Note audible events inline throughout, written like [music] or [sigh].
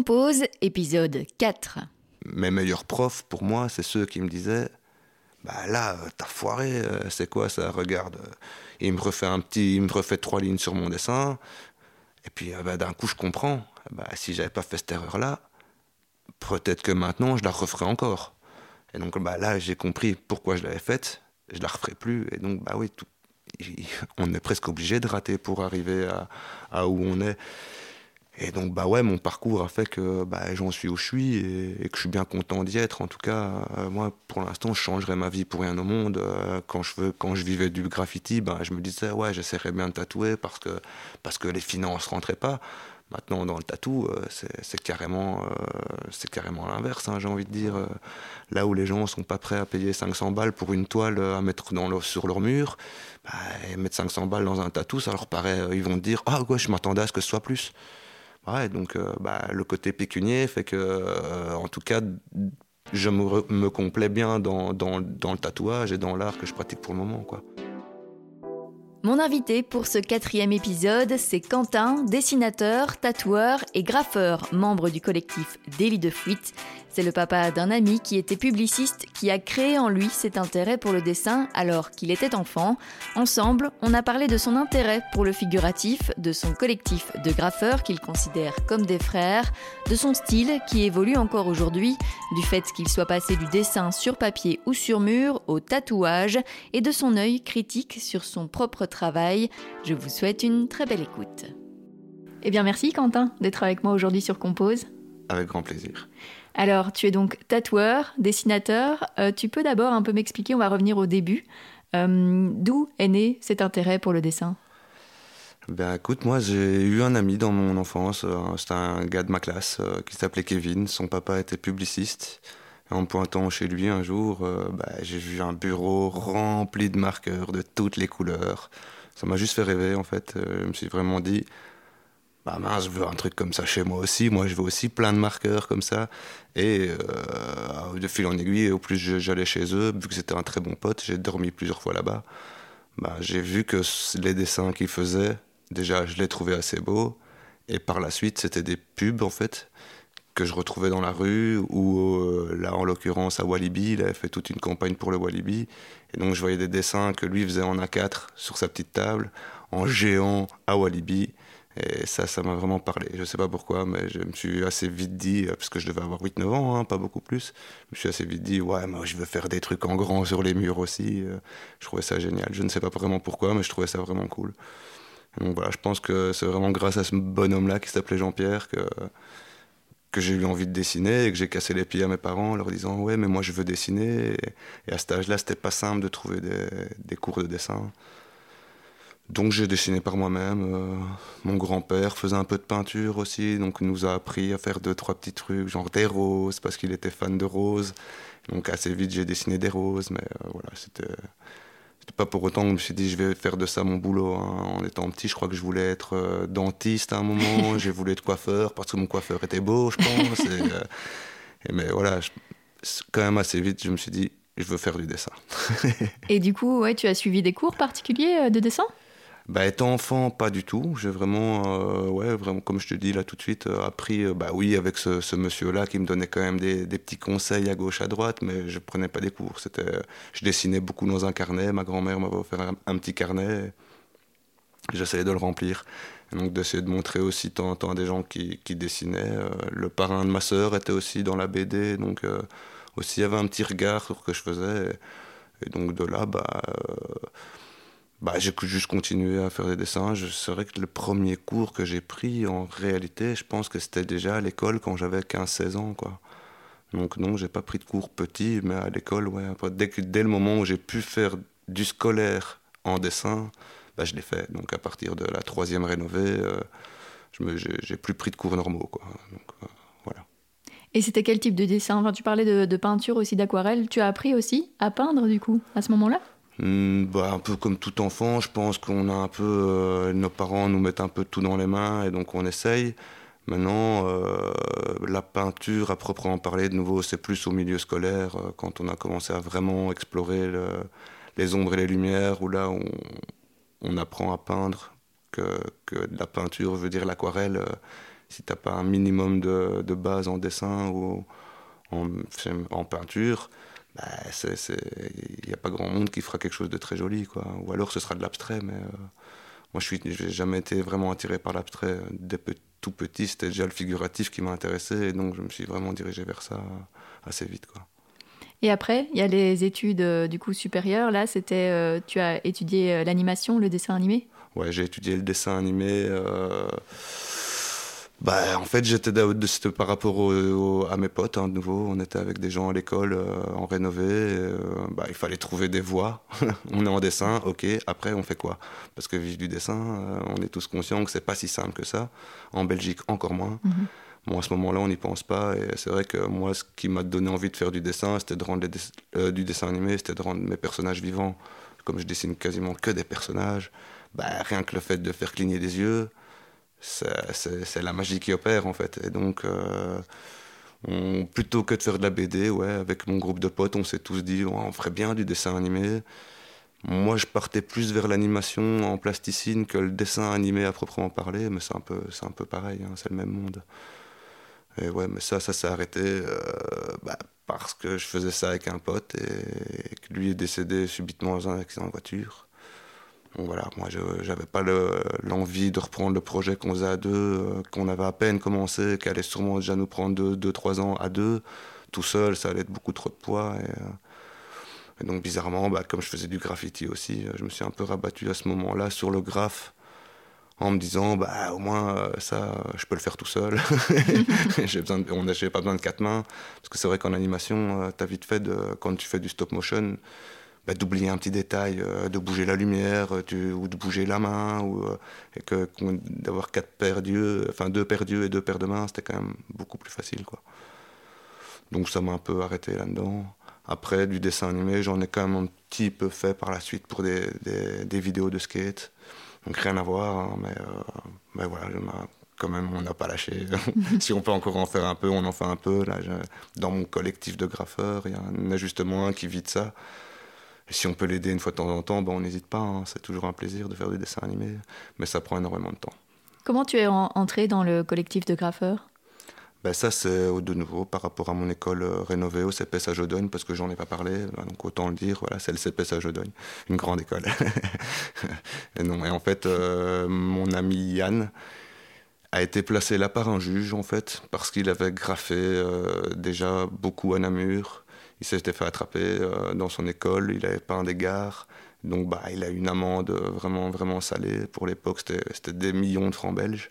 Compose, épisode 4. Mes meilleurs profs, pour moi, c'est ceux qui me disaient Bah là, t'as foiré, euh, c'est quoi ça Regarde. euh, Il me refait un petit, il me refait trois lignes sur mon dessin. Et puis euh, bah, d'un coup, je comprends. Bah, si j'avais pas fait cette erreur-là, peut-être que maintenant, je la referais encore. Et donc bah, là, j'ai compris pourquoi je l'avais faite. Je la referai plus. Et donc, bah oui, on est presque obligé de rater pour arriver à, à où on est. Et donc, bah ouais, mon parcours a fait que bah, j'en suis où je suis et, que je suis bien content d'y être. En tout cas, euh, moi, pour l'instant, je changerais ma vie pour rien au monde. Euh, quand, je veux, quand je vivais du graffiti, bah, je me disais, ouais, j'essaierais bien de tatouer parce que, parce que les finances rentraient pas. Maintenant, dans le tatou, euh, c'est carrément, c'est carrément l'inverse, hein, j'ai envie de dire. Là où les gens sont pas prêts à payer 500 balles pour une toile à mettre sur leur mur, bah, et mettre 500 balles dans un tatou, ça leur paraît. ils vont dire, ah ouais, je m'attendais à ce que ce soit plus. Ouais, donc euh, bah, le côté pécunier fait que, euh, en tout cas, je me, complais bien dans, dans, dans le tatouage et dans l'art que je pratique pour le moment. Quoi. Mon invité pour ce quatrième épisode, c'est Quentin, dessinateur, tatoueur et graffeur, membre du collectif Délit de Fuite. C'est le papa d'un ami qui était publiciste qui a créé en lui cet intérêt pour le dessin alors qu'il était enfant. Ensemble, on a parlé de son intérêt pour le figuratif, de son collectif de graffeurs qu'il considère comme des frères, de son style qui évolue encore aujourd'hui, du fait qu'il soit passé du dessin sur papier ou sur mur au tatouage et de son œil critique sur son propre travail. Je vous souhaite une très belle écoute. Eh bien merci Quentin d'être avec moi aujourd'hui sur Compose. Avec grand plaisir. Alors tu es donc tatoueur, dessinateur. Euh, tu peux d'abord un peu m'expliquer, on va revenir au début. Euh, D'où est né cet intérêt pour le dessin? Ben écoute, moi j'ai eu un ami dans mon enfance, euh, c'était un gars de ma classe qui s'appelait Kevin, son papa était publiciste. En pointant chez lui un jour, ben, j'ai vu un bureau rempli de marqueurs de toutes les couleurs. Ça m'a juste fait rêver en fait. Je me suis vraiment dit, bah mince, je veux un truc comme ça chez moi aussi. Moi je veux aussi plein de marqueurs comme ça. Et euh, de fil en aiguille, au plus j'allais chez eux, vu que c'était un très bon pote, j'ai dormi plusieurs fois là-bas. Bah, j'ai vu que les dessins qu'il faisait, déjà, je les trouvais assez beaux. Et par la suite, c'était des pubs, en fait, que je retrouvais dans la rue, ou euh, là, en l'occurrence, à Walibi, il avait fait toute une campagne pour le Walibi. Et donc, je voyais des dessins que lui faisait en A4 sur sa petite table, en géant à Walibi. Et ça, ça m'a vraiment parlé. Je sais pas pourquoi, mais je me suis assez vite dit, euh, parce que je devais avoir 8-9 ans, hein, pas beaucoup plus, je me suis assez vite dit, ouais, moi je veux faire des trucs en grand sur les murs aussi. Euh, Je trouvais ça génial. Je ne sais pas vraiment pourquoi, mais je trouvais ça vraiment cool. Donc voilà, je pense que c'est vraiment grâce à ce bonhomme-là qui s'appelait Jean-Pierre que, que j'ai eu envie de dessiner et que j'ai cassé les pieds à mes parents en leur disant Ouais, mais moi je veux dessiner. Et, à cet âge-là, c'était pas simple de trouver des, des cours de dessin. Donc j'ai dessiné par moi-même. Euh, mon grand-père faisait un peu de peinture aussi, donc il nous a appris à faire deux, trois petits trucs, genre des roses, parce qu'il était fan de roses. Donc assez vite j'ai dessiné des roses, mais euh, voilà, c'était. Pas pour autant que je me suis dit je vais faire de ça mon boulot. hein. En étant petit, je crois que je voulais être euh, dentiste à un moment, [laughs] j'ai voulu être coiffeur parce que mon coiffeur était beau, je pense. et, euh, et mais voilà, je- quand même assez vite, je me suis dit je veux faire du dessin. Et du coup, ouais, tu as suivi des cours particuliers de dessin? Bah, étant enfant, pas du tout. J'ai vraiment, euh, vraiment, comme je te dis là tout de suite, euh, appris, euh, bah oui, avec ce, monsieur-là qui me donnait quand même des, petits conseils à gauche, à droite, mais je prenais pas des cours. C'était, je dessinais beaucoup dans un carnet. Ma grand-mère m'avait offert un, petit carnet. J'essayais de le remplir. Et donc d'essayer de montrer aussi en temps à des gens qui, dessinaient. Le parrain de ma sœur était aussi dans la BD, donc aussi il y avait un petit regard sur ce que je faisais. Et, et donc de là, bah. Bah, j'ai juste continué à faire des dessins. Je- vrai que le premier cours que j'ai pris, en réalité, je pense que c'était déjà à l'école quand j'avais 15-16 ans. Quoi. Donc non, j'ai pas pris de cours petit, mais à l'école, ouais. dès, dès le moment où j'ai pu faire du scolaire en dessin, bah, je l'ai fait. Donc à partir de la troisième rénovée, euh, j'ai plus pris de cours normaux. Quoi. Donc, euh, voilà. Et c'était quel type de dessin? Enfin, Tu parlais de, peinture aussi, d'aquarelle. Tu as appris aussi à peindre du coup à ce moment-là? Bah, un peu comme tout enfant, je pense qu'on a un peu. euh, nos parents nous mettent un peu tout dans les mains et donc on essaye. Maintenant, euh, la peinture à proprement parler, de nouveau, c'est plus au milieu scolaire, euh, quand on a commencé à vraiment explorer le- les ombres et les lumières, où là on, apprend à peindre, que, que la peinture veut dire l'aquarelle. si t'as pas un minimum de, de, base en dessin ou en peinture, bah, il n'y a pas grand monde qui fera quelque chose de très joli. Quoi. Ou alors ce sera de l'abstrait, mais euh, moi je n'ai jamais été vraiment attiré par l'abstrait. Dès tout petit, c'était déjà le figuratif qui m'a intéressé, et donc je me suis vraiment dirigé vers ça assez vite. Quoi. Et après, il y a les études euh, du coup supérieures. Là, c'était, euh, tu as étudié l'animation, le dessin animé? Ouais, j'ai étudié le dessin animé. Bah, en fait, j'étais par rapport à mes potes, hein, de nouveau. On était avec des gens à l'école euh, en rénové. Euh, bah, il fallait trouver des voies. [laughs] on est en dessin, ok. Après, on fait quoi? Parce que vivre du dessin, euh, on est tous conscients que c'est pas si simple que ça. En Belgique, encore moins. Mhm. Bon, à ce moment-là, on n'y pense pas. Et c'est vrai que moi, ce qui m'a donné envie de faire du dessin, c'était de rendre du dessin animé, c'était de rendre mes personnages vivants. Comme je dessine quasiment que des personnages, bah, rien que le fait de faire cligner des yeux, c'est la magie qui opère en fait. Et donc, euh, plutôt que de faire de la BD, ouais, avec mon groupe de potes, on s'est tous dit on ferait bien du dessin animé. Moi, je partais plus vers l'animation en plasticine que le dessin animé à proprement parler, mais c'est un peu, un peu pareil, hein, c'est le même monde. Et ouais, mais ça, ça s'est arrêté euh, bah, parce que je faisais ça avec un pote et, que lui est décédé subitement dans un accident de voiture. Donc voilà, moi je n'avais pas l'envie de reprendre le projet qu'on faisait à deux, euh, qu'on avait à peine commencé, qui allait sûrement déjà nous prendre deux, deux, trois ans à deux. Tout seul, ça allait être beaucoup trop de poids. Et, euh, donc bizarrement, bah, comme je faisais du graffiti aussi, euh, je me suis un peu rabattu à ce moment-là sur le graphe en me disant bah au moins ça je peux le faire tout seul [laughs] [laughs] j'ai besoin on n'a pas besoin de quatre mains parce que c'est vrai qu'en animation tu as vite fait de, quand tu fais du stop motion bah, d'oublier un petit détail, euh, de bouger la lumière euh, ou de bouger la main, ou euh, et d'avoir quatre paires d'yeux, enfin deux paires d'yeux et deux paires de mains, c'était quand même beaucoup plus facile. Quoi. Donc ça m'a un peu arrêté là-dedans. Après, du dessin animé, j'en ai quand même un petit peu fait par la suite pour des, vidéos de skate. Donc rien à voir, hein, mais, voilà, quand même, on n'a pas lâché. [laughs] si on peut encore en faire un peu, on en fait un peu. Là, dans mon collectif de graffeurs, il y a un ajustement un qui vit de ça. Si on peut l'aider une fois de temps en temps, ben on n'hésite pas. Hein. C'est toujours un plaisir de faire du dessin animé, mais ça prend énormément de temps. Comment tu es entré dans le collectif de graffeurs? Ben ça, c'est de nouveau par rapport à mon école euh, rénovée au CPS à Jodogne, parce que j'en ai pas parlé, donc autant le dire, voilà, c'est le CPS à Jodogne, une grande école. [laughs] et, non, et en fait, euh, mon ami Yann a été placé là par un juge, en fait, parce qu'il avait graffé euh, déjà beaucoup à Namur, il s'était fait attraper euh, dans son école, il avait peint des gares. Donc bah, il a eu une amende vraiment, vraiment salée. Pour l'époque, c'était des millions de francs belges.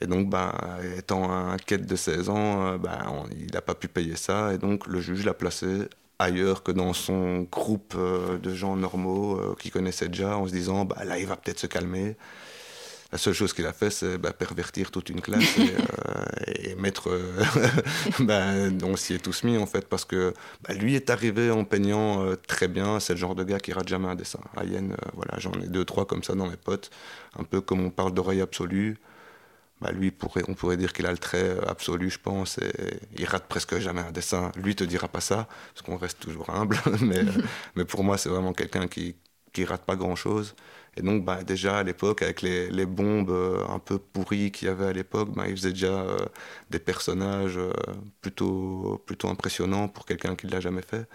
Et donc, bah, étant un quête de 16 ans, euh, bah, il n'a pas pu payer ça. Et donc, le juge l'a placé ailleurs que dans son groupe euh, de gens normaux qui connaissaient déjà, en se disant, bah, là, il va peut-être se calmer. La seule chose qu'il a fait, c'est bah, pervertir toute une classe et, euh, mettre. Euh, [laughs] bah, on s'y est tous mis, en fait, parce que bah, lui est arrivé en peignant euh, très bien. C'est le genre de gars qui rate jamais un dessin. À voilà, j'en ai deux, trois comme ça dans mes potes. Un peu comme on parle d'oreille absolue. Bah, lui, pourrait, on pourrait dire qu'il a le trait absolu, je pense, et il rate presque jamais un dessin. Lui te dira pas ça, parce qu'on reste toujours humble, [laughs] mais, [laughs] mais pour moi, c'est vraiment quelqu'un qui, qui rate pas grand chose. Et donc, bah, déjà à l'époque, avec les, bombes euh, un peu pourries qu'il y avait à l'époque, bah, il faisait déjà euh, des personnages euh, plutôt, plutôt impressionnants pour quelqu'un qui ne l'a jamais fait.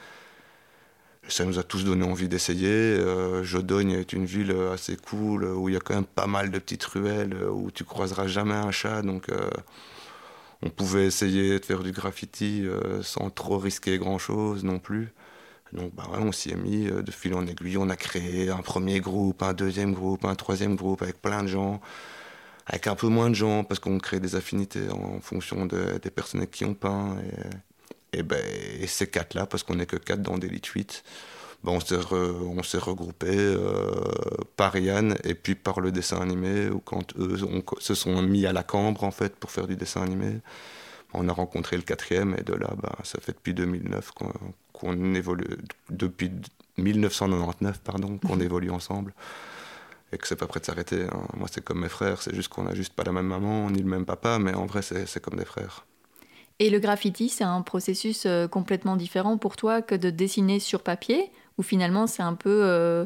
Ça nous a tous donné envie d'essayer. Jodogne est une ville assez cool où il y a quand même pas mal de petites ruelles où tu croiseras jamais un chat. Donc, on pouvait essayer de faire du graffiti sans trop risquer grand chose non plus. Donc bah, on s'y est mis euh, de fil en aiguille. On a créé un premier groupe, un deuxième groupe, un troisième groupe avec plein de gens, avec un peu moins de gens parce qu'on crée des affinités en fonction des personnes qui ont peint. Et, ben, ces quatre-là, parce qu'on n'est que quatre dans d'élite 8, ben, on s'est regroupés euh, par Yann et puis par le dessin animé, ou quand eux se sont mis à la cambre en fait pour faire du dessin animé. On a rencontré le quatrième et de là, ben, ça fait depuis 2009 qu'on évolue, depuis 1999, pardon, qu'on évolue ensemble et que c'est pas prêt de s'arrêter. Hein. Moi, c'est comme mes frères, c'est juste qu'on n'a juste pas la même maman ni le même papa, mais en vrai, c'est comme des frères. Et le graffiti, c'est un processus euh, complètement différent pour toi que de dessiner sur papier, ou finalement c'est un peu euh,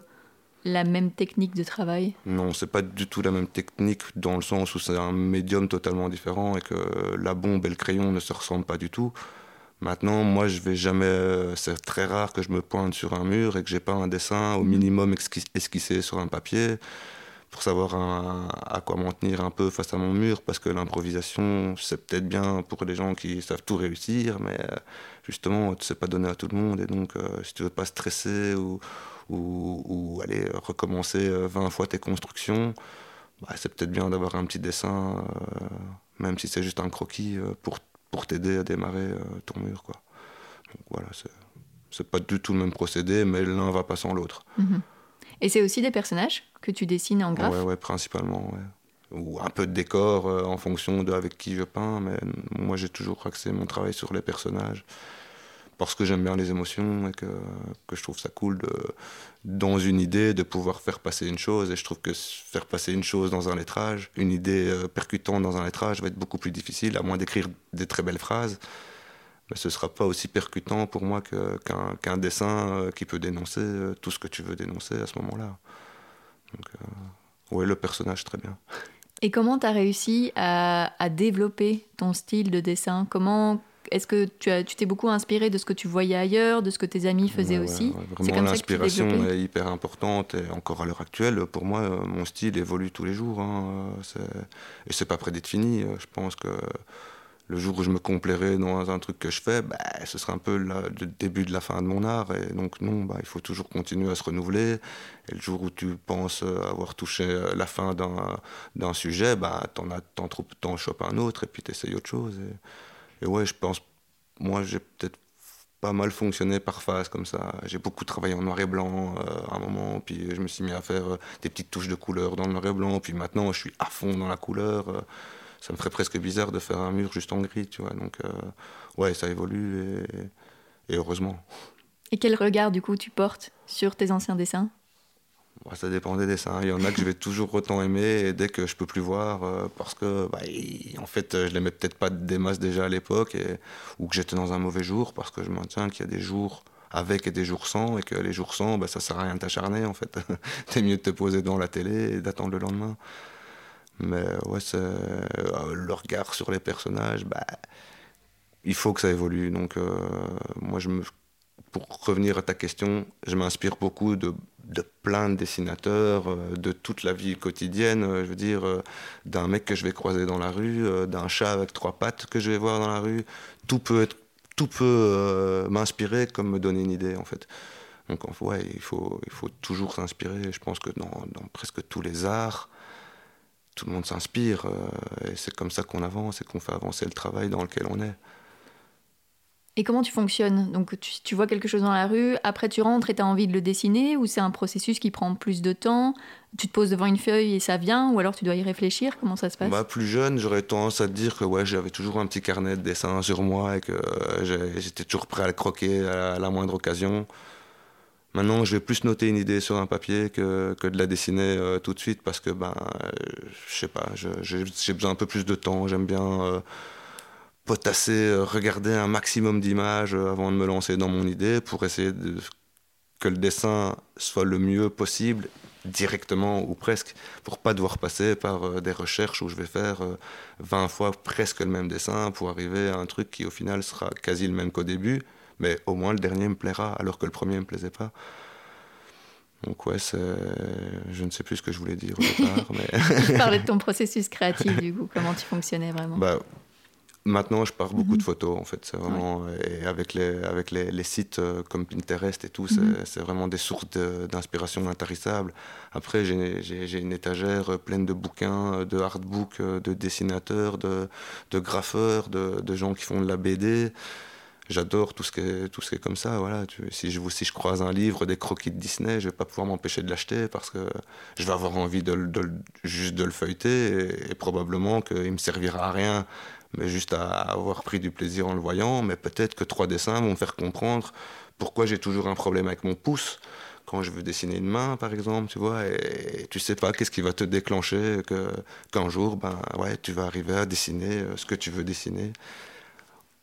la même technique de travail Non, c'est pas du tout la même technique dans le sens où c'est un médium totalement différent et que la bombe et le crayon ne se ressemblent pas du tout. Maintenant, moi, je vais jamais. C'est très rare que je me pointe sur un mur et que j'ai pas un dessin au minimum esquissé sur un papier pour savoir à quoi m'en tenir un peu face à mon mur, parce que l'improvisation, c'est peut-être bien pour les gens qui savent tout réussir, mais euh, justement, tu sais pas donner à tout le monde, et donc euh, si tu veux pas stresser ou, aller recommencer 20 euh, fois tes constructions, bah, c'est peut-être bien d'avoir un petit dessin, même si c'est juste un croquis, pour, t'aider à démarrer ton mur. Quoi. Donc voilà, c'est pas du tout le même procédé, mais l'un va pas sans l'autre. Mhm. Et c'est aussi des personnages que tu dessines en graphe Ouais, ouais principalement. Ou un peu de décor euh, en fonction de avec qui je peins, mais moi j'ai toujours axé mon travail sur les personnages parce que j'aime bien les émotions et que, que, je trouve ça cool de, dans une idée de pouvoir faire passer une chose. Et je trouve que faire passer une chose dans un lettrage, une idée euh, percutante dans un lettrage va être beaucoup plus difficile, à moins d'écrire des très belles phrases mais ce ne sera pas aussi percutant pour moi qu'un dessin euh, qui peut dénoncer euh, tout ce que tu veux dénoncer à ce moment-là. Donc, euh, oui, le personnage, très bien. [laughs] Et comment tu as réussi à, développer ton style de dessin? Comment est-ce que tu t'es tu beaucoup inspiré de ce que tu voyais ailleurs, de ce que tes amis faisaient aussi? Vraiment, l'inspiration est hyper importante et encore à l'heure actuelle, pour moi, mon style évolue tous les jours. Hein. Et c'est pas près d'être fini. Je pense que le jour où je me complairai dans un truc que je fais, bah, ce sera un peu le début de la fin de mon art. Et donc non, bah, il faut toujours continuer à se renouveler. Et le jour où tu penses avoir touché la fin d'un sujet, bah, t'en trop, t'en chopes un autre et puis t'essayes autre chose. Et, ouais, je pense, moi j'ai peut-être pas mal fonctionné par phase comme ça. J'ai beaucoup travaillé en noir et blanc euh, à un moment, puis je me suis mis à faire euh, des petites touches de couleur dans le noir et blanc, puis maintenant je suis à fond dans la couleur. Euh, ça me ferait presque bizarre de faire un mur juste en gris, tu vois. Donc, euh, ouais, ça évolue et, heureusement. Et quel regard, du coup, tu portes sur tes anciens dessins? Ça dépend des dessins. Il y en a que je vais toujours autant aimer et dès que je peux plus voir, euh, parce que, bah, en fait, je l'aimais peut-être pas des masses déjà à l'époque, ou que j'étais dans un mauvais jour, parce que je maintiens qu'il y a des jours avec et des jours sans, et que les jours sans, bah, ça sert à rien de t'acharner, en fait. [laughs] C'est mieux de te poser devant la télé et d'attendre le lendemain. Mais ouais, euh, le regard sur les personnages, bah, il faut que ça évolue. Donc, euh, moi, je me, pour revenir à ta question, je m'inspire beaucoup de, de, plein de dessinateurs, euh, de toute la vie quotidienne. Je veux dire, d'un mec que je vais croiser dans la rue, d'un chat avec trois pattes que je vais voir dans la rue. Tout peut être, tout peut m'inspirer comme me donner une idée, en fait. Donc, ouais, il faut, il faut toujours s'inspirer. Je pense que dans, dans presque tous les arts, tout le monde s'inspire. Euh, et c'est comme ça qu'on avance et qu'on fait avancer le travail dans lequel on est. Et comment tu fonctionnes? Donc tu, vois quelque chose dans la rue, après tu rentres et tu as envie de le dessiner, ou c'est un processus qui prend plus de temps? Tu te poses devant une feuille et ça vient, ou alors tu dois y réfléchir? Comment ça se passe? Bah, Plus jeune, j'aurais tendance à te dire que ouais, j'avais toujours un petit carnet de dessin sur moi et que euh, j'étais toujours prêt à le croquer à la moindre occasion. Maintenant, je vais plus noter une idée sur un papier que, que de la dessiner euh, tout de suite parce que, ben, euh, je sais pas, j'ai besoin un peu plus de temps. J'aime bien euh, potasser, regarder un maximum d'images avant de me lancer dans mon idée pour essayer que le dessin soit le mieux possible directement ou presque, pour pas devoir passer par des recherches où je vais faire 20 fois presque le même dessin pour arriver à un truc qui au final sera quasi le même qu'au début mais au moins le dernier me plaira, alors que le premier me plaisait pas. Donc ouais, je ne sais plus ce que je voulais dire au [laughs] départ. mais... je [laughs] parlais de ton processus créatif, du coup, comment tu fonctionnais vraiment? Bah, Maintenant, je pars beaucoup de mhm. photos, en fait. C'est vraiment... Et avec les, avec les, les, sites euh, comme Pinterest et tout, mhm. c'est vraiment des sources d'inspiration intarissables. Après, j'ai une étagère pleine de bouquins, de artbooks, de dessinateurs, de, de graffeurs, de, de gens qui font de la BD j'adore tout ce qui est tout ce qui est comme ça voilà. Si je si je croise un livre des croquis de Disney je vais pas pouvoir m'empêcher de l'acheter parce que je vais avoir envie de, juste de le feuilleter et, probablement qu'il me servira à rien. Mais juste à avoir pris du plaisir en le voyant mais peut-être que trois dessins vont me faire comprendre pourquoi j'ai toujours un problème avec mon pouce quand je veux dessiner une main, par exemple, tu vois, et, tu sais pas qu'est-ce qui va te déclencher que qu'un jour, ben ouais, tu vas arriver à dessiner euh, ce que tu veux dessiner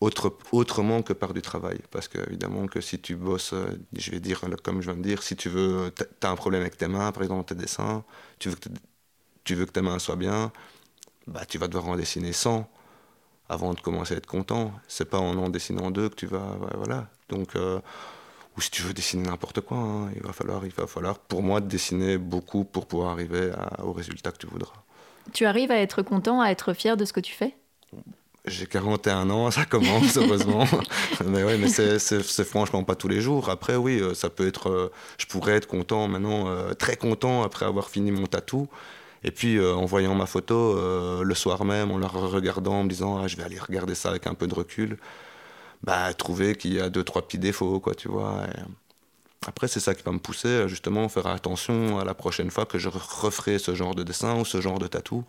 autre, autrement que par du travail. Parce que, évidemment, que si tu bosses, euh, je vais dire, comme je viens de dire, si tu veux, tu as un problème avec tes mains, par exemple, tes dessins, tu veux que, tu veux que tes mains soient bien, bah, tu vas devoir en dessiner 100 avant de commencer à être content. C'est pas en en dessinant deux que tu vas. Voilà. Donc. Euh, ou si tu veux dessiner n'importe quoi, hein, il, va falloir, il va falloir, pour moi, dessiner beaucoup pour pouvoir arriver au résultat que tu voudras. Tu arrives à être content, à être fier de ce que tu fais? J'ai 41 ans, ça commence heureusement. [laughs] mais ouais, mais c'est franchement pas tous les jours. Après, oui, euh, ça peut être. Euh, je pourrais être content maintenant, euh, très content après avoir fini mon tatou. Et puis en voyant ma photo le soir même, en la regardant, en me disant ah, je vais aller regarder ça avec un peu de recul, bah trouver qu'il y a deux trois petits défauts, quoi, tu vois. après, c'est ça qui va me pousser justement à faire attention à la prochaine fois que je referai ce genre de dessin ou ce genre de tatou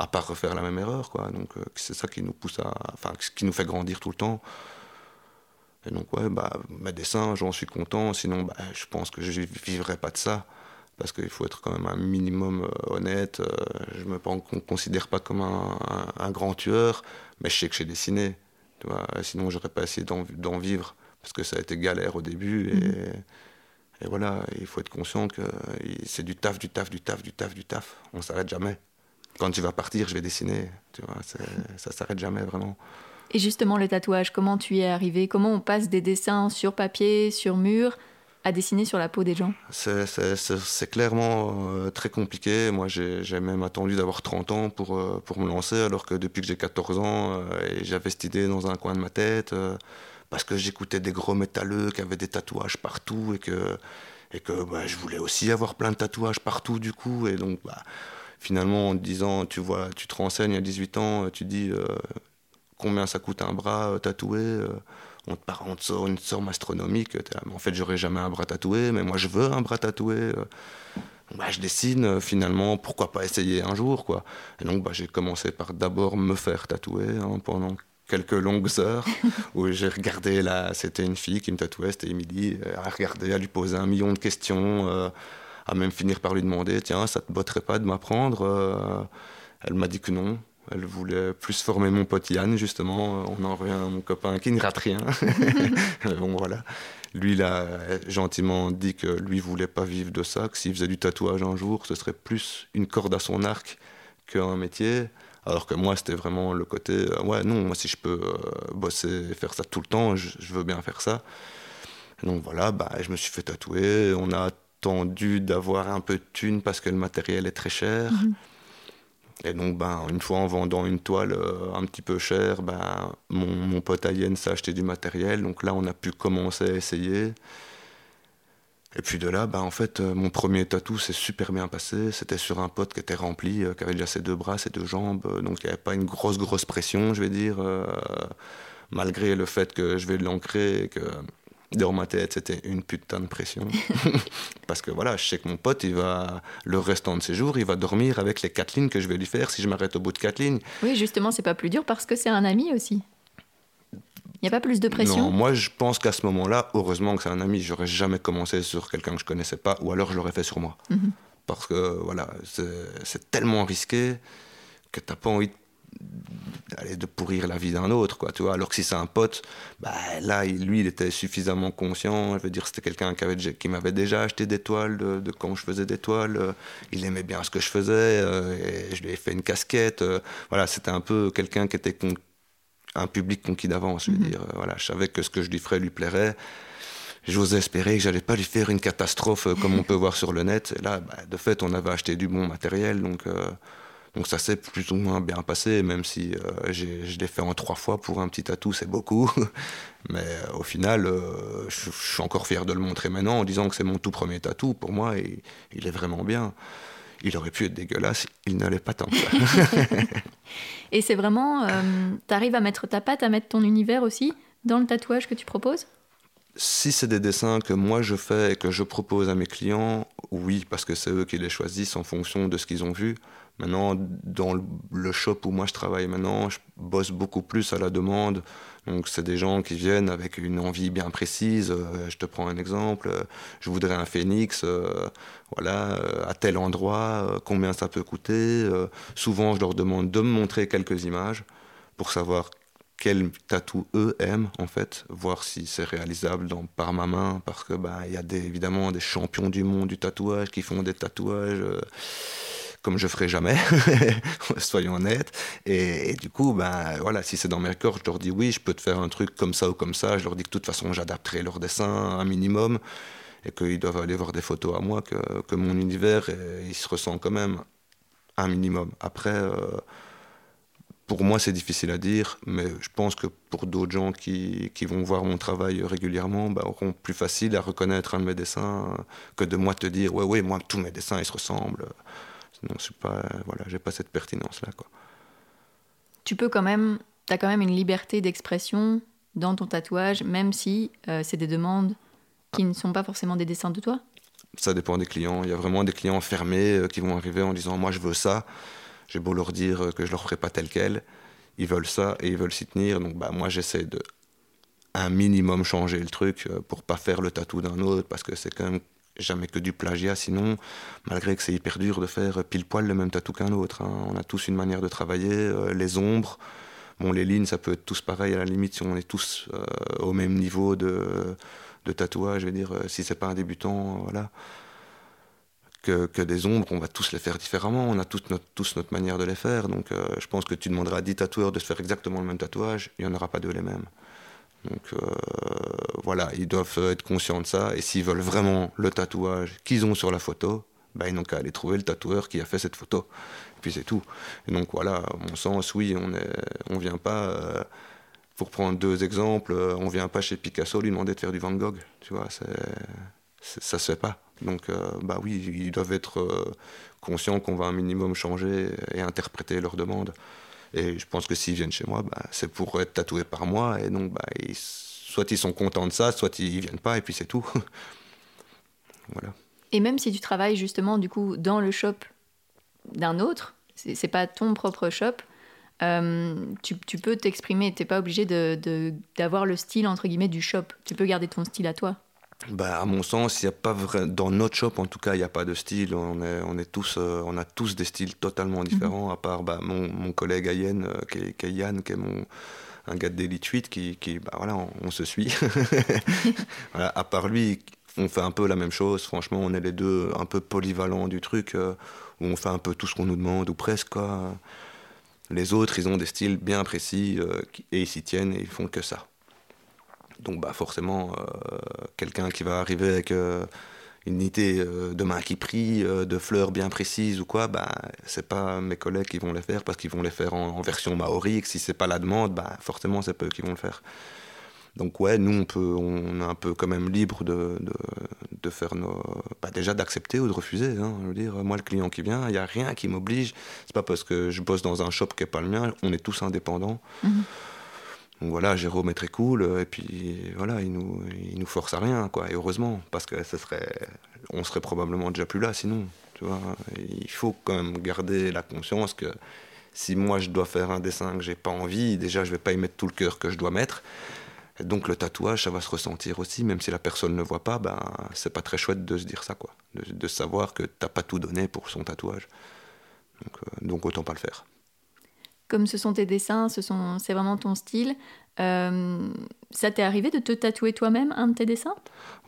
à part refaire la même erreur, quoi. Donc euh, c'est ça qui nous pousse à, enfin, qui nous fait grandir tout le temps. Et donc ouais, bah mes dessins, j'en suis content. Sinon, bah, je pense que je vivrais pas de ça, parce qu'il faut être quand même un minimum euh, honnête. Euh, je me considère pas comme un, grand tueur, mais je sais que j'ai dessiné. Tu vois, sinon j'aurais pas essayé d'en vivre, parce que ça a été galère au début et mmh. Et voilà, il faut être conscient que c'est du taf, du taf, du taf, du taf, du taf. On s'arrête jamais quand tu vas partir, je vais dessiner. Tu vois, ça s'arrête jamais vraiment. Et justement, le tatouage, comment tu y es arrivé? Comment on passe des dessins sur papier, sur mur, à dessiner sur la peau des gens? C'est clairement euh, très compliqué. Moi, j'ai même attendu d'avoir 30 ans pour, euh, pour me lancer, alors que depuis que j'ai 14 ans, euh, j'avais cette idée dans un coin de ma tête, parce que j'écoutais des gros métalleux qui avaient des tatouages partout, et que, et que bah, je voulais aussi avoir plein de tatouages partout, du coup. Et donc, bah, finalement, en te disant, tu vois, tu te renseignes à 18 ans, tu dis euh, combien ça coûte un bras euh, tatoué, euh, on te, on te sort une somme astronomique. en fait, j'aurais jamais un bras tatoué, mais moi, je veux un bras tatoué. Bah, je dessine, finalement, pourquoi pas essayer un jour, quoi. Et donc, bah, j'ai commencé par d'abord me faire tatouer hein, pendant quelques longues heures [laughs] où j'ai regardé là, c'était une fille qui me tatouait, c'était Émilie, à regarder, à lui poser un million de questions à même finir par lui demander Tiens, ça te botterait pas de m'apprendre euh, Elle m'a dit que non. Elle voulait plus former mon pote Yann, justement. On en revient à mon copain qui ne rate rien. [laughs] bon, voilà. Lui, il a gentiment dit que lui voulait pas vivre de ça, que s'il faisait du tatouage un jour, ce serait plus une corde à son arc qu'un métier. Alors que moi, c'était vraiment le côté, euh, ouais, non, moi, si je peux euh, bosser et faire ça tout le temps, je, veux bien faire ça. donc voilà, bah, je me suis fait tatouer. On a tendu d'avoir un peu de thunes parce que le matériel est très cher. Mhm. Et donc, ben, une fois en vendant une toile euh, un petit peu chère, ben, mon, mon pote Ayen s'est acheté du matériel. Donc là, on a pu commencer à essayer. Et puis de là, ben, en fait, euh, mon premier tatou s'est super bien passé. C'était sur un pote qui était rempli, euh, qui avait déjà ses deux bras, ses deux jambes. donc il n'y avait pas une grosse, grosse pression, je vais dire. malgré le fait que je vais l'ancrer et que dans ma tête, c'était une putain de pression. [laughs] Parce que voilà, je sais que mon pote, il va, le restant de ses jours, il va dormir avec les quatre lignes que je vais lui faire si je m'arrête au bout de quatre lignes. Oui, justement, c'est pas plus dur parce que c'est un ami aussi. Il n'y a pas plus de pression? Non, moi je pense qu'à ce moment-là, heureusement que c'est un ami, j'aurais jamais commencé sur quelqu'un que je connaissais pas, ou alors je l'aurais fait sur moi. Mhm. Parce que voilà, c'est tellement risqué que tu n'as pas envie de de pourrir la vie d'un autre, quoi, tu vois. Alors que si c'est un pote, bah, là, lui, il était suffisamment conscient. Je veux dire, c'était quelqu'un qui, avait, qui m'avait déjà acheté des toiles de, quand je faisais des toiles. Euh, il aimait bien ce que je faisais. Euh, et je lui ai fait une casquette. Euh, voilà, c'était un peu quelqu'un qui était un public conquis d'avance. Je veux mhm. dire, voilà, je savais que ce que je lui ferais lui plairait. J'osais espérer que j'allais pas lui faire une catastrophe comme [laughs] on peut voir sur le net. Et là, bah, de fait, on avait acheté du bon matériel, donc donc ça s'est plus ou moins bien passé, même si euh, je l'ai fait en trois fois pour un petit tatou, c'est beaucoup. [laughs] Mais euh, au final, euh, je, suis encore fier de le montrer maintenant en disant que c'est mon tout premier tatou. Pour moi, et, il est vraiment bien. Il aurait pu être dégueulasse, il n'allait pas tant que ça. [laughs] et c'est vraiment, tu arrives à mettre ta patte, à mettre ton univers aussi dans le tatouage que tu proposes? Si c'est des dessins que moi je fais et que je propose à mes clients, oui, parce que c'est eux qui les choisissent en fonction de ce qu'ils ont vu. Maintenant, dans le shop où moi je travaille maintenant, je bosse beaucoup plus à la demande. Donc, c'est des gens qui viennent avec une envie bien précise. Euh, je te prends un exemple. Je voudrais un phénix, euh, voilà, euh, à tel endroit, combien ça peut coûter. souvent, je leur demande de me montrer quelques images pour savoir quel tatou eux aiment en fait, voir si c'est réalisable par ma main, parce que bah il y a évidemment des champions du monde du tatouage qui font des tatouages euh, comme je ferai jamais, [laughs] soyons honnêtes. Et, du coup, ben voilà, si c'est dans mes corps, je leur dis oui, je peux te faire un truc comme ça ou comme ça. Je leur dis que de toute façon, j'adapterai leur dessin un minimum et qu'ils doivent aller voir des photos à moi, que, que mon univers, il se ressent quand même un minimum. Après. Euh, pour moi, c'est difficile à dire, mais je pense que pour d'autres gens qui, qui, vont voir mon travail régulièrement, bah, auront plus facile à reconnaître un de mes dessins que de moi te dire ouais, ouais, moi, tous mes dessins, ils se ressemblent. Non, je pas, voilà, j'ai pas cette pertinence-là. Quoi. Tu peux quand même, as quand même une liberté d'expression dans ton tatouage, même si euh, c'est des demandes qui ne sont pas forcément des dessins de toi? Ça dépend des clients. Il y a vraiment des clients fermés euh, qui vont arriver en disant moi je veux ça j'ai beau leur dire que je leur ferai pas tel quel, ils veulent ça et ils veulent s'y tenir. Donc bah, moi j'essaie de un minimum changer le truc euh, pour pas faire le tatou d'un autre parce que c'est quand même jamais que du plagiat sinon malgré que c'est hyper dur de faire pile poil le même tatou qu'un autre hein. on a tous une manière de travailler euh, les ombres bon les lignes ça peut être tous pareil à la limite si on est tous euh, au même niveau de, de tatouage je veux dire si c'est pas un débutant voilà que, des ombres, on va tous les faire différemment, on a tous notre, manière de les faire. Donc euh, je pense que tu demanderas à 10 tatoueurs de se faire exactement le même tatouage, il n'y en aura pas deux les mêmes. Donc euh, voilà, ils doivent être conscients de ça. Et s'ils veulent vraiment le tatouage qu'ils ont sur la photo, bah, ils n'ont qu'à aller trouver le tatoueur qui a fait cette photo. Et puis c'est tout. Et donc voilà, à mon sens, oui, on ne on vient pas... Euh, pour prendre deux exemples, on vient pas chez Picasso lui demander de faire du Van Gogh. Tu vois, ça se fait pas. Donc, euh, bah oui, ils doivent être euh, conscients qu'on va un minimum changer et interpréter leurs demandes. Et je pense que s'ils viennent chez moi, bah, c'est pour être tatoués par moi. Et donc, bah, soit ils sont contents de ça, soit ils viennent pas, et puis c'est tout. [laughs] voilà. Et même si tu travailles justement du coup dans le shop d'un autre, c'est pas ton propre shop, euh, tu, peux t'exprimer. T'es pas obligé d'avoir de, le style entre guillemets du shop. Tu peux garder ton style à toi bah, à mon sens, il a pas vrai... dans notre shop, en tout cas, il n'y a pas de style. On, est, on, est tous, euh, on a tous des styles totalement différents, mhm. à part bah, mon, mon, collègue Ayen, euh, qui, est, qui, est, Yann, qui est mon, un gars d'Elite 8, qui, qui bah, voilà, on, se suit. [laughs] [laughs] voilà, à part lui, on fait un peu la même chose. Franchement, on est les deux un peu polyvalents du truc, euh, où on fait un peu tout ce qu'on nous demande, ou presque. Quoi. Les autres, ils ont des styles bien précis, et ils s'y tiennent, et ils font que ça. Donc bah forcément, euh, quelqu'un qui va arriver avec euh, une unité euh, de main qui prie, de fleurs bien précises ou quoi, bah, c'est pas mes collègues qui vont les faire parce qu'ils vont les faire en, version maori et que si c'est pas la demande, bah, forcément c'est pas eux qui vont le faire. Donc ouais, nous on peut, on est un peu quand même libre de, de, faire nos, bah, déjà d'accepter ou de refuser. Hein, je veux dire, moi le client qui vient, il n'y a rien qui m'oblige. C'est pas parce que je bosse dans un shop qui est pas le mien, on est tous indépendants. Mhm. Donc voilà, Jérôme est très cool, et puis voilà, il nous, il nous force à rien, quoi, et heureusement, parce que ça serait, on serait probablement déjà plus là sinon, tu vois. Il faut quand même garder la conscience que si moi je dois faire un dessin que j'ai pas envie, déjà je vais pas y mettre tout le cœur que je dois mettre. Et donc le tatouage, ça va se ressentir aussi, même si la personne ne voit pas, ben c'est pas très chouette de se dire ça, quoi, de, savoir que t'as pas tout donné pour son tatouage. Donc, euh, donc autant pas le faire comme ce sont tes dessins, ce sont, c'est vraiment ton style. Euh, ça t'est arrivé de te tatouer toi-même un de tes dessins?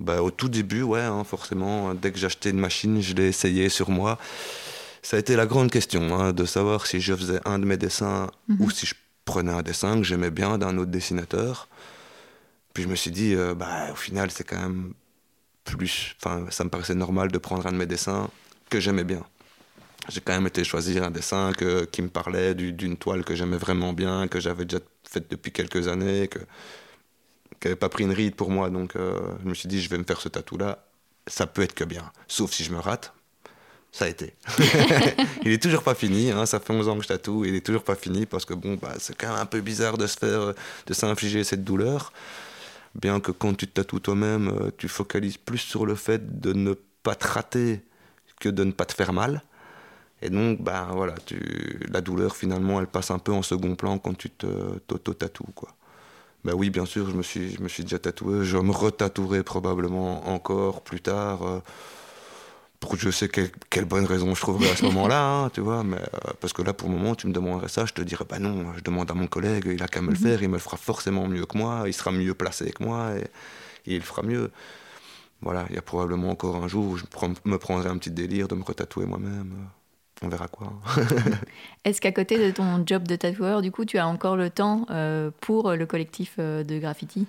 Bah, Au tout début, ouais, hein, forcément. Dès que j'achetais une machine, je l'ai essayé sur moi. Ça a été la grande question, hein, de savoir si je faisais un de mes dessins mhm. ou si je prenais un dessin que j'aimais bien d'un autre dessinateur. Puis je me suis dit, euh, bah, au final, c'est quand même plus. Enfin, ça me paraissait normal de prendre un de mes dessins que j'aimais bien j'ai quand même été choisir un dessin que, qui me parlait d'une toile que j'aimais vraiment bien, que j'avais déjà faite depuis quelques années, que, qui n'avait pas pris une ride pour moi. Donc euh, je me suis dit, je vais me faire ce tatou-là. Ça peut être que bien. Sauf si je me rate. Ça a été. [laughs] [laughs] il est toujours pas fini. Hein, ça fait 11 ans que je tatoue. Il est toujours pas fini parce que bon, bah, c'est quand même un peu bizarre de se faire, de s'infliger cette douleur. Bien que quand tu te tatoues toi-même, euh, tu focalises plus sur le fait de ne pas te rater que de ne pas te faire mal. Et donc, ben voilà, tu, la douleur finalement, elle passe un peu en second plan quand tu t'auto-tatoues, quoi. Ben oui, bien sûr, je me suis, je me suis déjà tatoué. Je me retatouerai probablement encore plus tard. Euh, pour je sais quelle, bonne raison je trouverais à ce moment-là, [laughs] hein, tu vois. Mais, euh, parce que là, pour le moment, tu me demanderais ça, je te dirais, bah non, je demande à mon collègue, il a qu'à me le mhm. faire, il me le fera forcément mieux que moi, il sera mieux placé que moi, et, il le fera mieux. Voilà, il y a probablement encore un jour où je me prendrai un petit délire de me retatouer moi-même. On verra quoi. [laughs] Est-ce qu'à côté de ton job de tatoueur, du coup, tu as encore le temps euh, pour le collectif euh, de graffiti?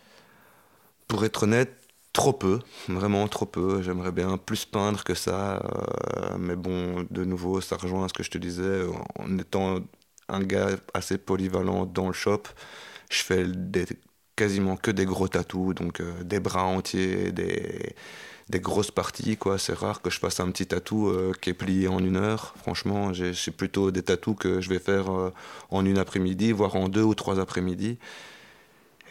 Pour être honnête, Trop peu, vraiment trop peu. J'aimerais bien plus peindre que ça. Euh, mais bon, de nouveau, ça rejoint ce que je te disais. En étant un gars assez polyvalent dans le shop, je fais des, quasiment que des gros tatous, donc euh, des bras entiers, des, des grosses parties. quoi. C'est rare que je fasse un petit tatou euh, qui est plié en une heure. Franchement, j'ai plutôt des tatous que je vais faire en une après-midi, voire en deux ou trois après-midi.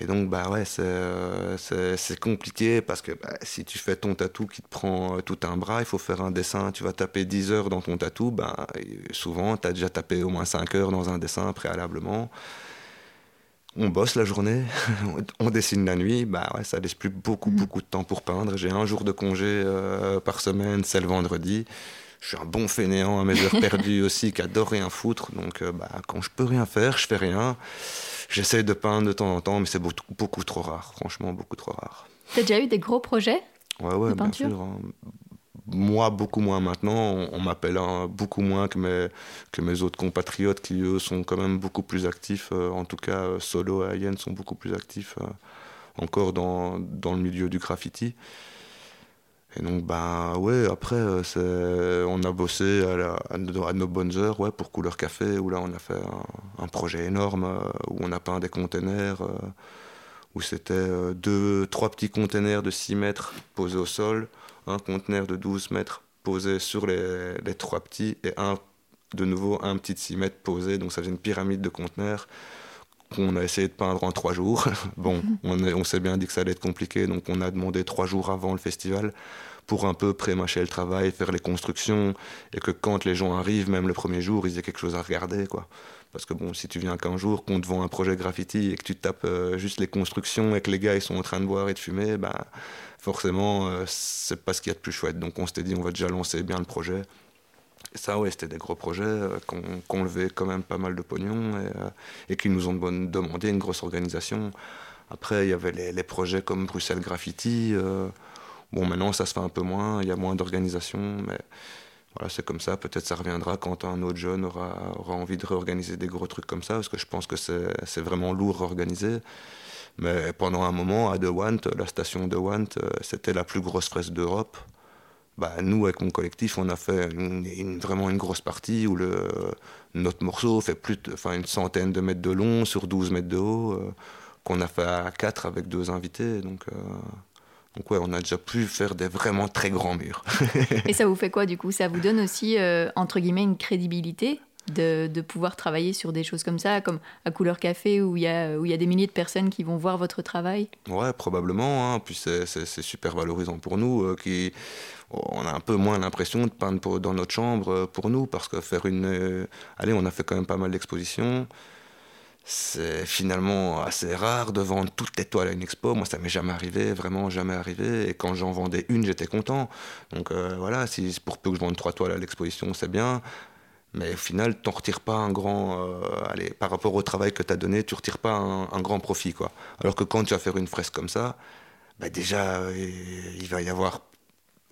Et donc, bah ouais, c'est compliqué parce que bah, si tu fais ton tatou qui te prend euh, tout un bras, il faut faire un dessin, tu vas taper 10 heures dans ton tatou, bah, souvent, tu as déjà tapé au moins 5 heures dans un dessin préalablement. On bosse la journée, [laughs] on dessine la nuit, bah ouais, ça laisse plus beaucoup, mmh. beaucoup de temps pour peindre. J'ai un jour de congé euh, par semaine, c'est le vendredi. Je suis un bon fainéant à mes heures [laughs] perdues aussi, qui adore rien foutre. Donc, euh, bah, quand je peux rien faire, je fais rien. J'essaie de peindre de temps en temps, mais c'est beaucoup, beaucoup trop rare, franchement, beaucoup trop rare. Tu as déjà eu des gros projets Ouais, ouais, bien sûr. Hein. Moi, beaucoup moins maintenant. On, m'appelle beaucoup moins que mes, que mes autres compatriotes qui, eux, sont quand même beaucoup plus actifs. Euh, en tout cas, euh, Solo et Ayen sont beaucoup plus actifs euh, encore dans, dans, le milieu du graffiti. Et donc, bah ouais, après, on a bossé à, nos bonnes heures ouais, pour Couleur Café, où là, on a fait un, projet énorme, où on a peint des containers, où c'était deux, trois petits containers de 6 mètres posés au sol, un conteneur de 12 mètres posé sur les, les trois petits, et un, de nouveau, un petit de 6 mètres posé, donc ça faisait une pyramide de conteneurs qu'on a essayé de peindre en trois jours. [laughs] bon, [laughs] on, on s'est bien dit que ça allait être compliqué, donc on a demandé trois jours avant le festival pour un peu pré-mâcher le travail, faire les constructions, et que quand les gens arrivent, même le premier jour, ils aient quelque chose à regarder, quoi. Parce que bon, si tu viens qu'un jour, qu'on te vend un projet graffiti et que tu tapes euh, juste les constructions et que les gars ils sont en train de boire et de fumer, bah forcément, euh, c'est pas ce qu'il y a de plus chouette. Donc on s'était dit, on va déjà lancer bien le projet. Et ça, ouais, c'était des gros projets euh, qu'on levait quand même pas mal de pognon et, et qui nous ont demandé une grosse organisation. Après, il y avait les, les projets comme Bruxelles Graffiti. Bon, maintenant, ça se fait un peu moins, il y a moins d'organisation, mais voilà, c'est comme ça. Peut-être ça reviendra quand un autre jeune aura, aura envie de réorganiser des gros trucs comme ça, parce que je pense que c'est vraiment lourd à organiser. Mais pendant un moment, à De Want, la station De Want, euh, c'était la plus grosse fresque d'Europe. Bah, nous, avec mon collectif, on a fait vraiment une grosse partie où le, notre morceau fait plus de, enfin, une centaine de mètres de long sur 12 mètres de haut, euh, qu'on a fait à 4 avec deux invités. Donc, euh, donc ouais, on a déjà pu faire des vraiment très grands murs. [laughs] Et ça vous fait quoi du coup? Ça vous donne aussi, euh, entre guillemets, une crédibilité de, de, pouvoir travailler sur des choses comme ça, comme à Couleur Café, où il y a, où il y a des milliers de personnes qui vont voir votre travail? Ouais, probablement. Hein. Puis c'est super valorisant pour nous, euh, qui on a un peu moins l'impression de peindre dans notre chambre euh, pour nous, parce que faire une... allez, on a fait quand même pas mal d'expositions c'est finalement assez rare de vendre toutes les toiles à une expo. Moi, ça m'est jamais arrivé, vraiment jamais arrivé. Et quand j'en vendais une, j'étais content. Donc euh, voilà, si pour peu que je vende trois toiles à l'exposition, c'est bien. Mais au final, tu n'en retires pas un grand. Euh, allez, par rapport au travail que tu as donné, tu retires pas un, grand profit. Quoi. Alors que quand tu vas faire une fresque comme ça, bah déjà, il va y avoir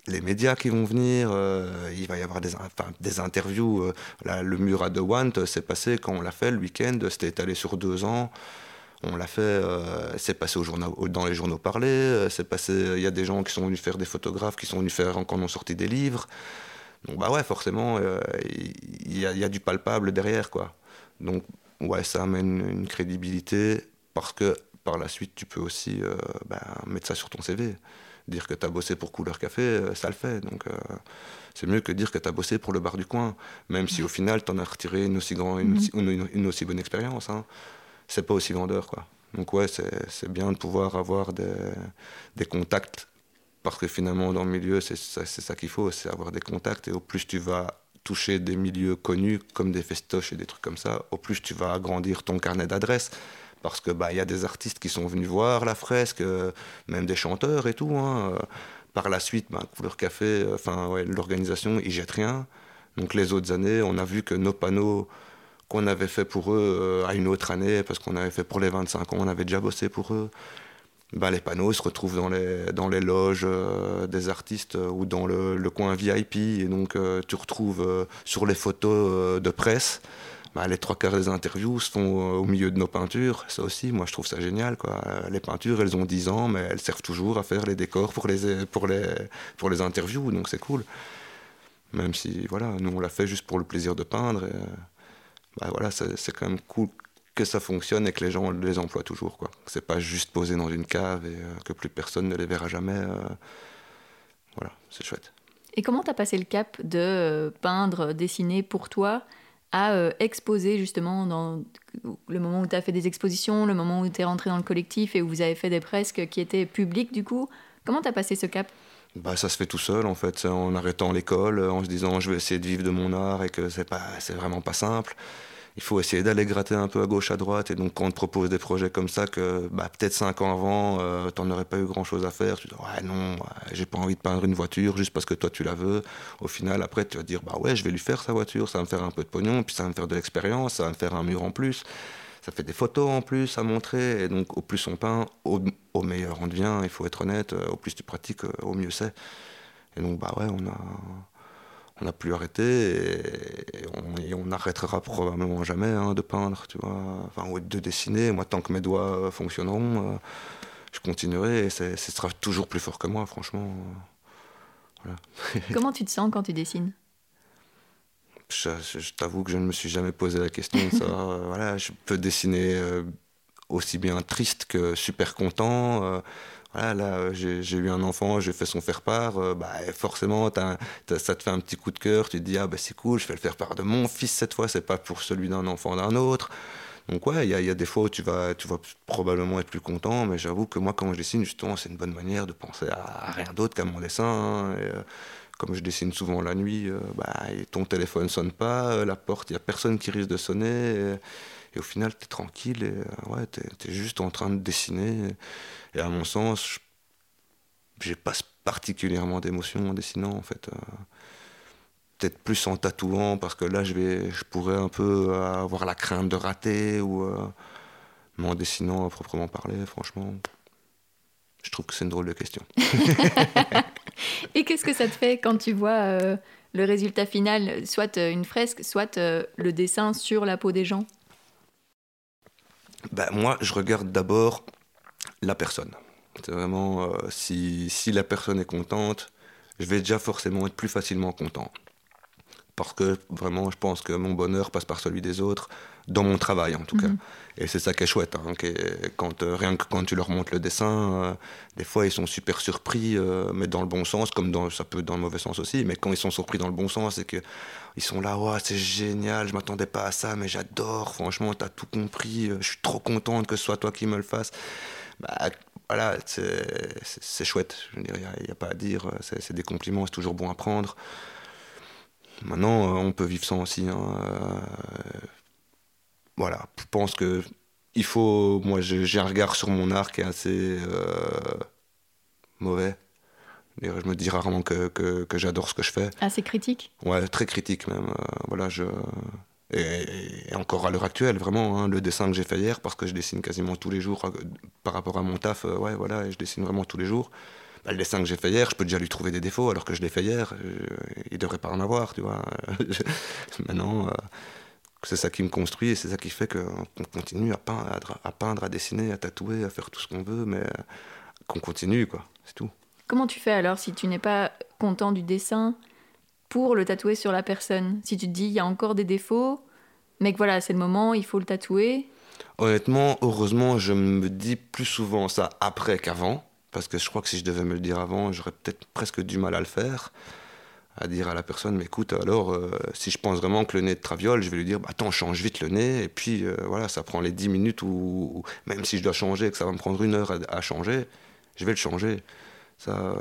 les médias qui vont venir, euh, il va y avoir des, des interviews. Euh, le mur à De Want s'est passé quand on l'a fait le week-end, c'était étalé sur deux ans. On l'a fait, euh, c'est passé dans les journaux parlés, c'est passé, il y a des gens qui sont venus faire des photographes, qui sont venus faire, quand on a sorti des livres. Donc bah ouais, forcément, il y, y, a du palpable derrière, quoi. Donc ouais, ça amène une crédibilité, parce que par la suite, tu peux aussi bah, mettre ça sur ton CV. Dire que tu as bossé pour Couleur Café, euh, ça le fait. Donc euh, c'est mieux que dire que tu as bossé pour le bar du coin, même si au final tu en as retiré une aussi, grand, une, mhm. une, aussi bonne expérience. Hein. C'est pas aussi vendeur. quoi. Donc ouais, c'est bien de pouvoir avoir des, des, contacts, parce que finalement dans le milieu, c'est ça, ça qu'il faut, c'est avoir des contacts, et au plus tu vas toucher des milieux connus comme des festoches et des trucs comme ça, au plus tu vas agrandir ton carnet d'adresses parce que bah y a des artistes qui sont venus voir la fresque, euh, même des chanteurs et tout. Hein, euh, par la suite, ben, Couleur Café, enfin ouais, l'organisation, ils jettent rien. Donc les autres années, on a vu que nos panneaux qu'on avait fait pour eux à une autre année, parce qu'on avait fait pour les 25 ans, on avait déjà bossé pour eux, ben, les panneaux se retrouvent dans les, dans les loges euh, des artistes euh, ou dans le, coin VIP. Et donc, euh, tu retrouves sur les photos de presse, ben, les trois quarts des interviews se font au milieu de nos peintures. Ça aussi, moi, je trouve ça génial. Quoi. Les peintures, elles ont 10 ans, mais elles servent toujours à faire les décors pour les, pour les, pour les interviews. Donc, c'est cool. Même si, voilà, nous, on l'a fait juste pour le plaisir de peindre. Et, ben, voilà, c'est quand même cool que ça fonctionne et que les gens les emploient toujours. quoi. C'est pas juste posé dans une cave et euh, que plus personne ne les verra jamais. Euh, voilà, c'est chouette. Et comment tu as passé le cap de euh, peindre, dessiner pour toi à exposer justement dans le moment où tu as fait des expositions, le moment où tu es rentré dans le collectif et où vous avez fait des fresques qui étaient publiques du coup Comment tu as passé ce cap? Bah, ça se fait tout seul en fait, en arrêtant l'école, en se disant je vais essayer de vivre de mon art et que c'est pas, c'est vraiment pas simple il faut essayer d'aller gratter un peu à gauche, à droite. Et donc, quand on te propose des projets comme ça, que bah, peut-être cinq ans avant, euh, tu n'en aurais pas eu grand-chose à faire, tu dis ouais, non, j'ai pas envie de peindre une voiture juste parce que toi tu la veux. Au final, après, tu vas dire bah ouais, je vais lui faire sa voiture, ça va me faire un peu de pognon, puis ça va me faire de l'expérience, ça va me faire un mur en plus. Ça fait des photos en plus à montrer. Et donc, au plus on peint, au, meilleur on devient, il faut être honnête. Au plus tu pratiques, au mieux c'est. Et donc, bah ouais, on a on n'a plus arrêté et on n'arrêtera probablement jamais hein, de peindre, tu vois, enfin, ou de dessiner. Moi, tant que mes doigts euh, fonctionneront, euh, je continuerai et ce sera toujours plus fort que moi, franchement. [laughs] Comment tu te sens quand tu dessines? Je, t'avoue que je ne me suis jamais posé la question de ça. voilà, je peux dessiner euh, aussi bien triste que super content voilà, là, euh, j'ai eu un enfant, j'ai fait son faire-part, euh, bah, forcément, ça te fait un petit coup de cœur, tu te dis, ah bah c'est cool, je vais le faire part de mon fils cette fois, c'est pas pour celui d'un enfant d'un autre. Donc ouais, il y, a des fois où tu vas, tu vas probablement être plus content, mais j'avoue que moi, quand je dessine, justement, c'est une bonne manière de penser à, rien d'autre qu'à mon dessin. Hein, et, euh, comme je dessine souvent la nuit, bah, ton téléphone sonne pas, la porte, il n'y a personne qui risque de sonner. Au final, tu es tranquille et ouais, tu es, juste en train de dessiner. Et à mon sens, j'ai pas particulièrement d'émotion en dessinant en fait. Euh, peut-être plus en tatouant parce que là je vais, je pourrais un peu avoir la crainte de rater ou euh, mais en dessinant à proprement parler, franchement, je trouve que c'est une drôle de question. [laughs] Et qu'est-ce que ça te fait quand tu vois euh, le résultat final, soit une fresque, soit le dessin sur la peau des gens? Ben, Moi, je regarde d'abord la personne. C'est vraiment, euh, si, si, la personne est contente, je vais déjà forcément être plus facilement content. Parce que vraiment, je pense que mon bonheur passe par celui des autres, dans mon travail en tout cas. Et c'est ça qui est chouette. Hein, quand, euh, rien que quand tu leur montres le dessin, euh, des fois ils sont super surpris, mais dans le bon sens, comme ça peut dans le mauvais sens aussi. Mais quand ils sont surpris dans le bon sens, c'est qu'ils sont là, ouais, c'est génial, je m'attendais pas à ça, mais j'adore, franchement, tu as tout compris, je suis trop contente que ce soit toi qui me le fasses bah, voilà, c'est chouette. il n'y a, pas à dire. C'est des compliments, c'est toujours bon à prendre. Maintenant, euh, on peut vivre sans aussi. Hein. Euh, voilà, je pense que il faut. Moi, j'ai un regard sur mon art qui est assez euh, mauvais. Je me dis rarement que, que, que j'adore ce que je fais. Assez critique? Ouais, très critique même. voilà, je et, encore à l'heure actuelle, vraiment, hein, le dessin que j'ai fait hier, parce que je dessine quasiment tous les jours euh, par rapport à mon taf, euh, ouais, voilà, et je dessine vraiment tous les jours. Bah, le dessin que j'ai fait hier, je peux déjà lui trouver des défauts, alors que je l'ai fait hier, il euh, il devrait pas en avoir, tu vois. [laughs] Maintenant, c'est ça qui me construit et c'est ça qui fait qu'on continue à peindre, à peindre, à dessiner, à tatouer, à faire tout ce qu'on veut, mais qu'on continue, quoi, c'est tout. Comment tu fais alors si tu n'es pas content du dessin pour le tatouer sur la personne? Si tu te dis, il y a encore des défauts, mais que voilà, c'est le moment, il faut le tatouer? Honnêtement, heureusement, je me dis plus souvent ça après qu'avant, parce que je crois que si je devais me le dire avant, j'aurais peut-être presque du mal à le faire, à dire à la personne, mais écoute, alors, euh, si je pense vraiment que le nez te traviole, je vais lui dire, bah, attends, change vite le nez, et puis euh, voilà, ça prend les 10 minutes, ou, même si je dois changer, que ça va me prendre une heure à, changer, je vais le changer. Ça, euh,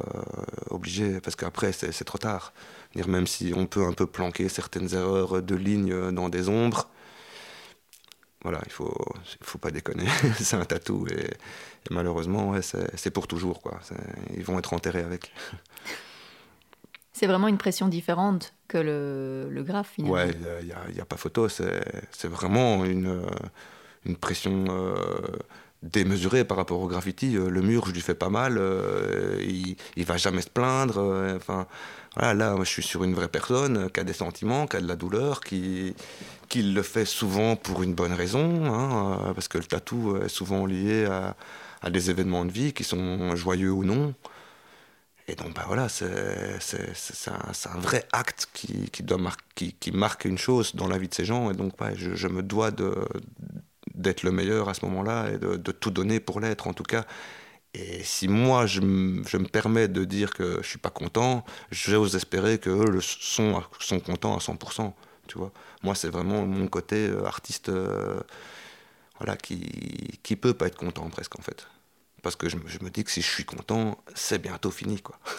obligé, parce qu'après, c'est trop tard même si on peut un peu planquer certaines erreurs de ligne dans des ombres, voilà, il faut, faut pas déconner. [laughs] c'est un tatou et, malheureusement, c'est pour toujours. Quoi. Ils vont être enterrés avec. C'est vraiment une pression différente que le, le graphe, finalement. Ouais, il n'y a, pas photo. C'est vraiment une, une pression euh, démesurée par rapport au graffiti. Euh, le mur, je lui fais pas mal. Euh, il, il va jamais se plaindre. Enfin, voilà, là, je suis sur une vraie personne qui a des sentiments, qui a de la douleur, qui, qui le fait souvent pour une bonne raison, hein, parce que le tatou est souvent lié à des événements de vie qui sont joyeux ou non. Et donc, bah voilà, c'est un, un, vrai acte qui, qui, marque une chose dans la vie de ces gens. Et donc, je, me dois d'être le meilleur à ce moment-là et de, tout donner pour l'être, en tout cas. Et si moi, je, me permets de dire que je suis pas content, j'ose espérer qu'eux le sont, sont contents à 100%. Tu vois Moi, c'est vraiment mon côté euh, artiste euh, voilà, qui, qui peut pas être content presque, en fait. Parce que je, me dis que si je suis content, c'est bientôt fini, quoi. [laughs]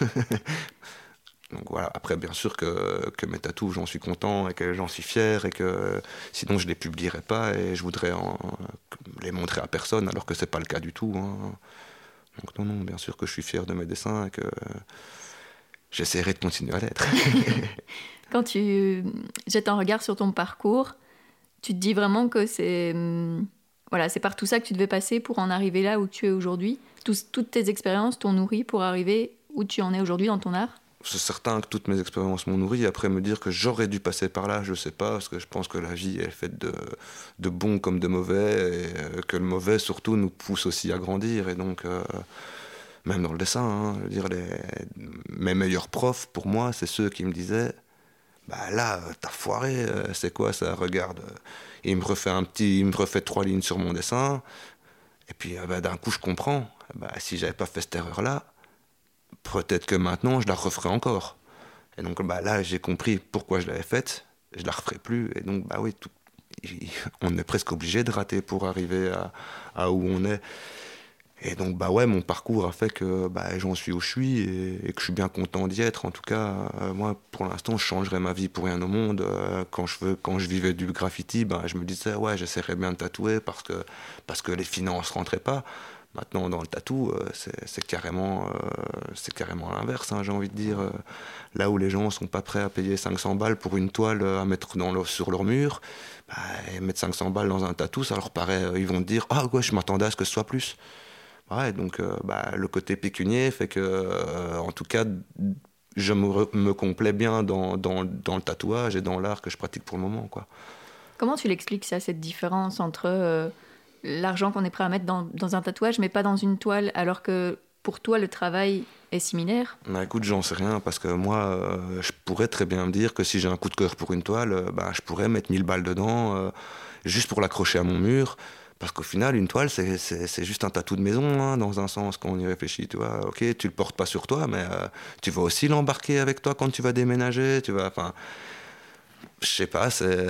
Donc voilà, après bien sûr que, que mes tatous, j'en suis content et que j'en suis fier et que sinon je les publierais pas et je voudrais les montrer à personne alors que c'est pas le cas du tout. Hein. Donc non, non, bien sûr que je suis fier de mes dessins et que j'essaierai de continuer à l'être. [laughs] Quand tu jettes un regard sur ton parcours, tu te dis vraiment que c'est hum, voilà, c'est par tout ça que tu devais passer pour en arriver là où tu es aujourd'hui. toutes tes expériences t'ont nourri pour arriver où tu en es aujourd'hui dans ton art c'est certain que toutes mes expériences m'ont nourri. Après, me dire que j'aurais dû passer par là, je sais pas, parce que je pense que la vie est faite de, de bons comme de mauvais, et euh, que le mauvais, surtout, nous pousse aussi à grandir. Et donc, euh, même dans le dessin, hein, dire, les, mes meilleurs profs, pour moi, c'est ceux qui me disaient Bah là, t'as foiré, euh, c'est quoi ça Regarde il me refait un petit, il me refait trois lignes sur mon dessin. Et puis ah bah, d'un coup, je comprends. Bah, si j'avais pas fait cette erreur-là, peut-être que maintenant, je la referais encore. Et donc bah, là, j'ai compris pourquoi je l'avais faite. Je la referai plus. Et donc, bah oui, on est presque obligé de rater pour arriver à, à où on est. Et donc, bah ouais, mon parcours a fait que bah, j'en suis où je suis et, que je suis bien content d'y être. En tout cas, euh, moi, pour l'instant, je changerais ma vie pour rien au monde. Euh, quand, je veux, quand je vivais du graffiti, bah, je me disais, ouais, j'essaierais bien de tatouer parce que, parce que les finances rentraient pas. Maintenant, dans le tatou, euh, c'est carrément, c'est carrément l'inverse, hein, j'ai envie de dire. là où les gens sont pas prêts à payer 500 balles pour une toile à mettre dans sur leur mur, bah, mettre 500 balles dans un tatou, ça leur paraît. ils vont dire, ah ouais, je m'attendais à ce que ce soit plus. Donc euh, bah, le côté pécunier fait que, euh, en tout cas, je me, me complais bien dans, dans, dans, le tatouage et dans l'art que je pratique pour le moment. Quoi. Comment tu l'expliques ça, cette différence entre euh, l'argent qu'on est prêt à mettre dans, dans, un tatouage, mais pas dans une toile, alors que pour toi, le travail est similaire? Bah, Écoute, j'en sais rien, parce que moi, je pourrais très bien me dire que si j'ai un coup de cœur pour une toile, bah, je pourrais mettre 1000 balles dedans, juste pour l'accrocher à mon mur. Parce qu'au final, une toile, c'est juste un tatou de maison, hein, dans un sens, quand on y réfléchit. Tu vois, ok, tu le portes pas sur toi, mais euh, tu vas aussi l'embarquer avec toi quand tu vas déménager. Tu vois, enfin, je sais pas, c'est.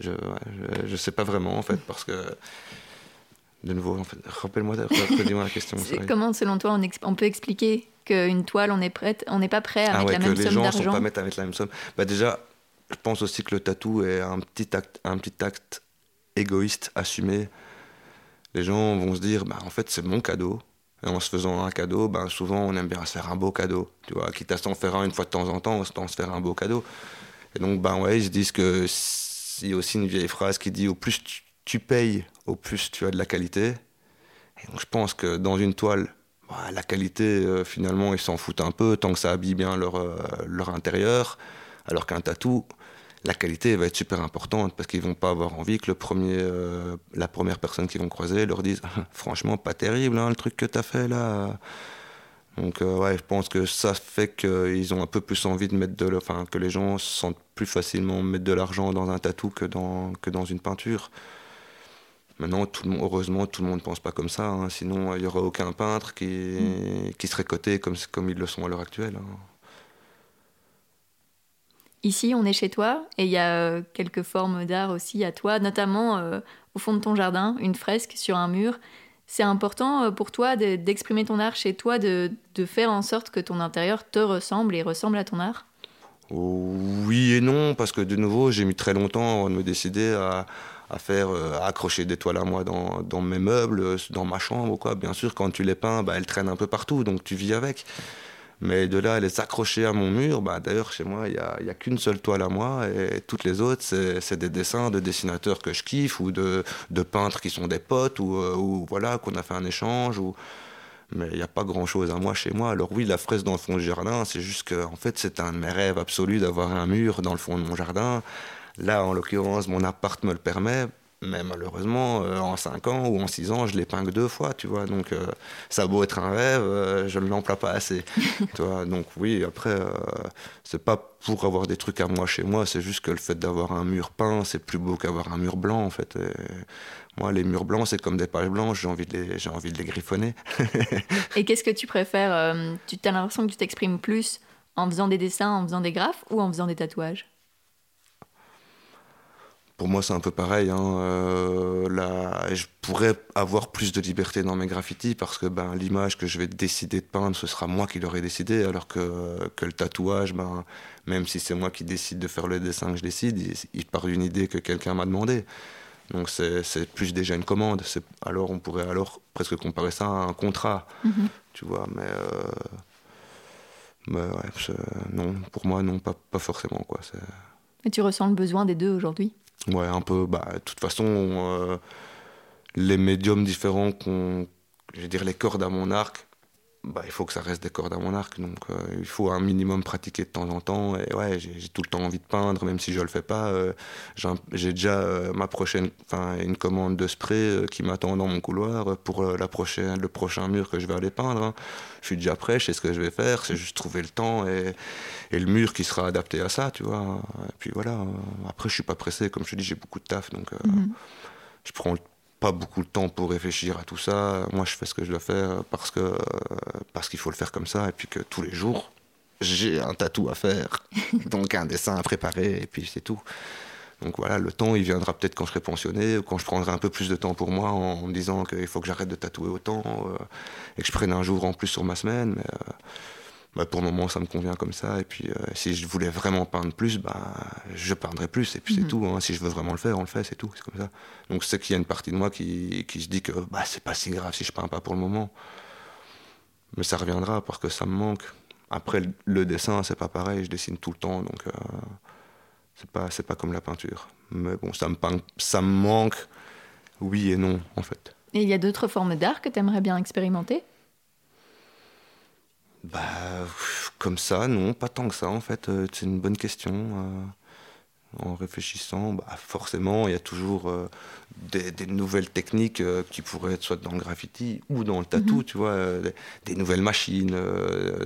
Je, je, sais pas vraiment, en fait, [laughs] parce que. De nouveau, en fait, rappelle-moi, la question. [laughs] Comment, selon toi, on, on peut expliquer qu'une toile, on est prête, on n'est pas prêt à ah mettre la même somme d'argent que les gens sont pas mettre à mettre la même somme. Bah déjà, je pense aussi que le tatou est un petit acte, un petit acte égoïste, assumé, les gens vont se dire, bah, en fait, c'est mon cadeau. Et en se faisant un cadeau, ben, souvent, on aime bien se faire un beau cadeau. Tu vois, quitte à s'en faire un une fois de temps en temps, on se faire un beau cadeau. Et donc, ben ouais, ils se disent que y a aussi une vieille phrase qui dit au plus tu, payes, au plus tu as de la qualité. Et donc, je pense que dans une toile, bah, la qualité, euh, finalement, ils s'en foutent un peu tant que ça habille bien leur, euh, leur intérieur. Alors qu'un tatou, la qualité va être super importante parce qu'ils vont pas avoir envie que le premier, euh, la première personne qu'ils vont croiser leur dise [laughs] franchement pas terrible hein, le truc que tu as fait là. Donc euh, ouais, je pense que ça fait qu'ils ont un peu plus envie de mettre de, enfin que les gens sentent plus facilement mettre de l'argent dans un tatou que dans que dans une peinture. Maintenant, tout le heureusement, tout le monde ne pense pas comme ça. Hein. sinon, il n'y aurait aucun peintre qui, mm. qui serait coté comme, comme ils le sont à l'heure actuelle. Hein. Ici, on est chez toi et il y a euh, quelques formes d'art aussi à toi, notamment euh, au fond de ton jardin, une fresque sur un mur. C'est important euh, pour toi d'exprimer ton art chez toi, de, faire en sorte que ton intérieur te ressemble et ressemble à ton art? Oui et non, parce que de nouveau, j'ai mis très longtemps avant de me décider à, faire accrocher des toiles à moi dans, dans, mes meubles, dans ma chambre quoi. Bien sûr, quand tu les peins, bah, elles traînent un peu partout, donc tu vis avec. Mais de là à les accrocher à mon mur, bah, d'ailleurs chez moi, il n'y a, a qu'une seule toile à moi et toutes les autres, c'est des dessins de dessinateurs que je kiffe ou de, de peintres qui sont des potes ou, euh, ou voilà, qu'on a fait un échange. Ou... Mais il n'y a pas grand-chose à moi chez moi. Alors oui, la fraise dans le fond du jardin, c'est juste que en fait, c'est un de mes rêves absolus d'avoir un mur dans le fond de mon jardin. Là, en l'occurrence, mon appart me le permet mais malheureusement, euh, en 5 ans ou en 6 ans, je l'épingle deux fois, tu vois. Donc, euh, ça a beau être un rêve, euh, je ne l'emploie pas assez. [laughs] tu vois. Donc, oui, après, c'est pas pour avoir des trucs à moi chez moi, c'est juste que le fait d'avoir un mur peint, c'est plus beau qu'avoir un mur blanc, en fait. moi, les murs blancs, c'est comme des pages blanches, j'ai envie, de les, j'ai envie de les griffonner. Et [laughs] qu'est-ce que tu préfères Tu as l'impression que tu t'exprimes plus en faisant des dessins, en faisant des graphes ou en faisant des tatouages? Pour moi, c'est un peu pareil. Hein. Euh, je pourrais avoir plus de liberté dans mes graffitis parce que ben, l'image que je vais décider de peindre, ce sera moi qui l'aurai décidé, alors que, que le tatouage, ben, même si c'est moi qui décide de faire le dessin que je décide, il, part d'une idée que quelqu'un m'a demandé. Donc c'est plus déjà une commande. Alors on pourrait alors presque comparer ça à un contrat, mm-hmm. tu vois. Mais, euh, ouais, non, pour moi, non, pas, pas forcément. Quoi. Et tu ressens le besoin des deux aujourd'hui? Ouais, un peu. Bah, de toute façon, euh, les médiums différents qu'on. Je veux dire, les cordes à mon arc, bah, il faut que ça reste des cordes à mon arc. Donc, euh, il faut un minimum pratiquer de temps en temps. Et ouais, j'ai tout le temps envie de peindre, même si je le fais pas. Euh, j'ai déjà ma prochaine, enfin, une commande de spray qui m'attend dans mon couloir pour la prochaine, le prochain mur que je vais aller peindre. Hein. Je suis déjà prêt, je sais ce que je vais faire. C'est juste trouver le temps et, et, le mur qui sera adapté à ça, tu vois. Et puis voilà. Après, je suis pas pressé. Comme je te dis, j'ai beaucoup de taf, donc mm-hmm. je prends le pas beaucoup de temps pour réfléchir à tout ça. Moi, je fais ce que je dois faire parce que parce qu'il faut le faire comme ça, et puis que tous les jours, j'ai un tatou à faire, [laughs] donc un dessin à préparer, et puis c'est tout. Donc voilà, le temps, il viendra peut-être quand je serai pensionné, ou quand je prendrai un peu plus de temps pour moi, en, me disant qu'il faut que j'arrête de tatouer autant, euh, et que je prenne un jour en plus sur ma semaine. Mais, euh, bah, pour le moment, ça me convient comme ça. Et puis, euh, si je voulais vraiment peindre plus, bah, je peindrais plus. Et puis, c'est mhm. tout. Hein. Si je veux vraiment le faire, on le fait, c'est tout. C'est comme ça. Donc, c'est qu'il y a une partie de moi qui, qui se dit que bah, c'est pas si grave si je peins pas pour le moment. Mais ça reviendra parce que ça me manque. Après, le dessin, c'est pas pareil. Je dessine tout le temps. Donc, euh, c'est pas, c'est pas comme la peinture. Mais bon, ça me, ça me manque, oui et non, en fait. Et il y a d'autres formes d'art que tu aimerais bien expérimenter? Bah, comme ça, non, pas tant que ça en fait. Euh, c'est une bonne question. Euh, en réfléchissant, bah, forcément, il y a toujours euh, des, nouvelles techniques qui pourraient être soit dans le graffiti ou dans le tatou, mhm. tu vois, des, nouvelles machines,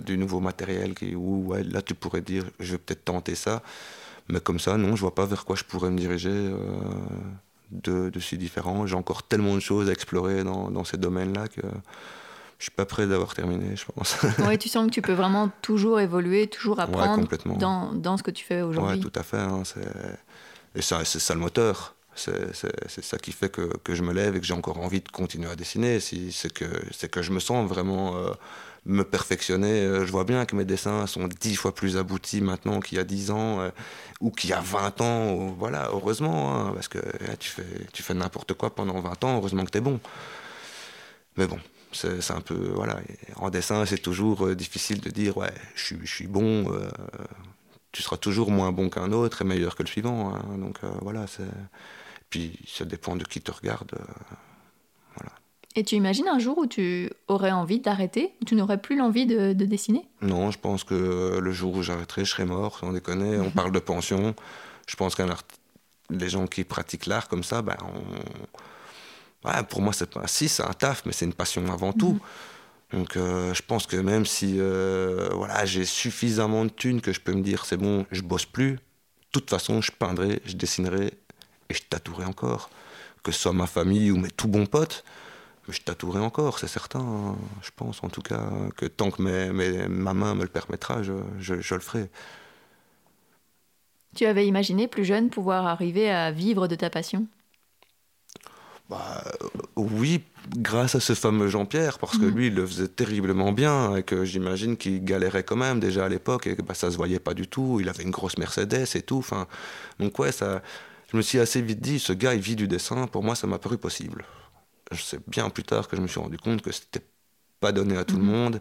du nouveau matériel. Qui, où, là, tu pourrais dire, je vais peut-être tenter ça. Mais comme ça, non, je vois pas vers quoi je pourrais me diriger de, de si différent. J'ai encore tellement de choses à explorer dans, dans ces domaines-là que je suis pas prêt d'avoir terminé, je pense. [laughs] oui, tu sens que tu peux vraiment toujours évoluer, toujours apprendre dans, dans, ce que tu fais aujourd'hui. Oui, tout à fait. Hein, et c'est ça le moteur. C'est ça qui fait que, que, je me lève et que j'ai encore envie de continuer à dessiner. C'est que, que je me sens vraiment euh, me perfectionner. Euh, je vois bien que mes dessins sont dix fois plus aboutis maintenant qu'il y a dix ans euh, ou qu'il y a 20 ans. voilà, heureusement, hein, parce que tu fais, tu fais n'importe quoi pendant 20 ans, heureusement que tu es bon. Mais bon, c'est un peu voilà en dessin c'est toujours euh, difficile de dire ouais je suis, bon euh, tu seras toujours moins bon qu'un autre et meilleur que le suivant hein. donc euh, voilà c'est puis ça dépend de qui te regarde voilà. Et tu imagines un jour où tu aurais envie d'arrêter? Où tu n'aurais plus l'envie de, dessiner? Non je pense que le jour où j'arrêterai je serai mort sans déconner. On [laughs] parle de pension. Je pense qu'un les gens qui pratiquent l'art comme ça ben on pour moi, c'est pas si, c'est un taf, mais c'est une passion avant tout. Mhm. Donc, euh, je pense que même si euh, voilà, j'ai suffisamment de thunes que je peux me dire c'est bon, je bosse plus, de toute façon, je peindrai, je dessinerai et je tatouerai encore. Que ce soit ma famille ou mes tout bons potes, je tatouerai encore, c'est certain. Hein. Je pense en tout cas que tant que ma main me le permettra, je, je le ferai. Tu avais imaginé plus jeune pouvoir arriver à vivre de ta passion? Bah, oui, grâce à ce fameux Jean-Pierre, parce que mhm. lui, il le faisait terriblement bien, et que j'imagine qu'il galérait quand même déjà à l'époque, et que bah, ça se voyait pas du tout. Il avait une grosse Mercedes et tout. Donc ouais, ça, je me suis assez vite dit, ce gars, il vit du dessin. Pour moi, ça m'a paru possible. Je sais bien plus tard que je me suis rendu compte que c'était pas donné à tout le mhm. monde.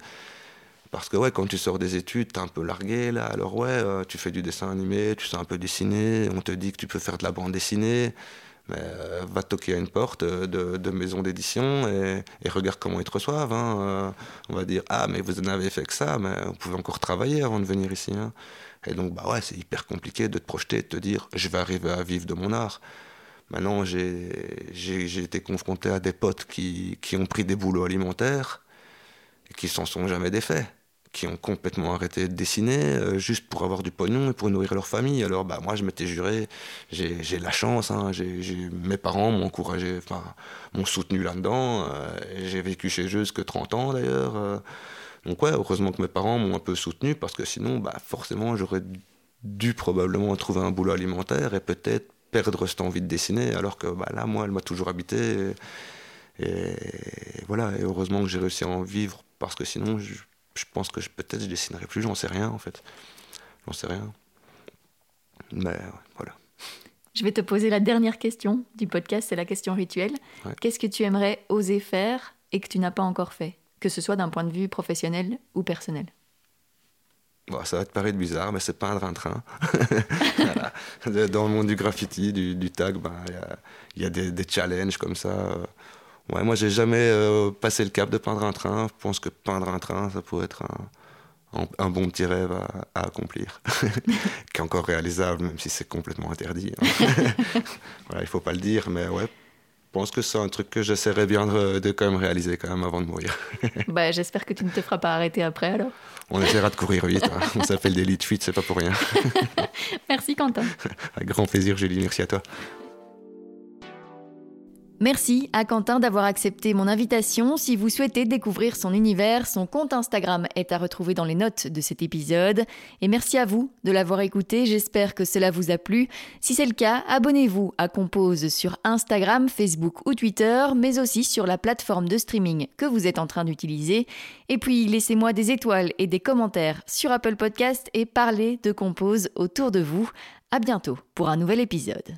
Parce que ouais, quand tu sors des études, t'es un peu largué là. Alors ouais, euh, tu fais du dessin animé, tu sais un peu dessiner. On te dit que tu peux faire de la bande dessinée. Euh, va toquer à une porte de, de maison d'édition et, regarde comment ils te reçoivent. Hein. Euh, on va dire Ah, mais vous n'avez fait que ça, mais vous pouvez encore travailler avant de venir ici. Hein. Et donc, bah ouais, c'est hyper compliqué de te projeter, de te dire Je vais arriver à vivre de mon art. Maintenant, j'ai été confronté à des potes qui, qui ont pris des boulots alimentaires et qui s'en sont jamais défaits qui ont complètement arrêté de dessiner euh, juste pour avoir du pognon et pour nourrir leur famille. Alors bah moi je m'étais juré, j'ai la chance, hein, mes parents m'ont encouragé, enfin m'ont soutenu là-dedans. Euh, j'ai vécu chez eux que 30 ans d'ailleurs. Euh. donc ouais, heureusement que mes parents m'ont un peu soutenu parce que sinon bah forcément j'aurais dû probablement trouver un boulot alimentaire et peut-être perdre cette envie de dessiner alors que bah, là moi elle m'a toujours habité. Et, et, voilà, et heureusement que j'ai réussi à en vivre parce que sinon je, je pense que peut-être je dessinerai plus, j'en sais rien en fait. J'en sais rien. Mais voilà. Je vais te poser la dernière question du podcast, c'est la question rituelle. Qu'est-ce que tu aimerais oser faire et que tu n'as pas encore fait Que ce soit d'un point de vue professionnel ou personnel? Bon, ça va te paraître bizarre, mais c'est peindre un train. [laughs] Dans le monde du graffiti, du, tag, ben, il y, a, des, des, challenges comme ça. Ouais, moi, j'ai jamais euh, passé le cap de peindre un train. Je pense que peindre un train, ça pourrait être un, un, bon petit rêve à, accomplir, [laughs] qui est encore réalisable, même si c'est complètement interdit. Hein. [laughs] voilà, il faut pas le dire, mais ouais, je pense que c'est un truc que j'essaierai bien de, quand même réaliser quand même avant de mourir. [laughs] bah, j'espère que tu ne te feras pas arrêter après alors. On essaiera de courir vite. Hein. On s'appelle des lead feet, c'est pas pour rien. merci Quentin. Avec grand plaisir, Julie. Merci à toi. Merci à Quentin d'avoir accepté mon invitation. Si vous souhaitez découvrir son univers, son compte Instagram est à retrouver dans les notes de cet épisode. Et merci à vous de l'avoir écouté, j'espère que cela vous a plu. Si c'est le cas, abonnez-vous à Compose sur Instagram, Facebook ou Twitter, mais aussi sur la plateforme de streaming que vous êtes en train d'utiliser. Et puis laissez-moi des étoiles et des commentaires sur Apple Podcast et parlez de Compose autour de vous. À bientôt pour un nouvel épisode.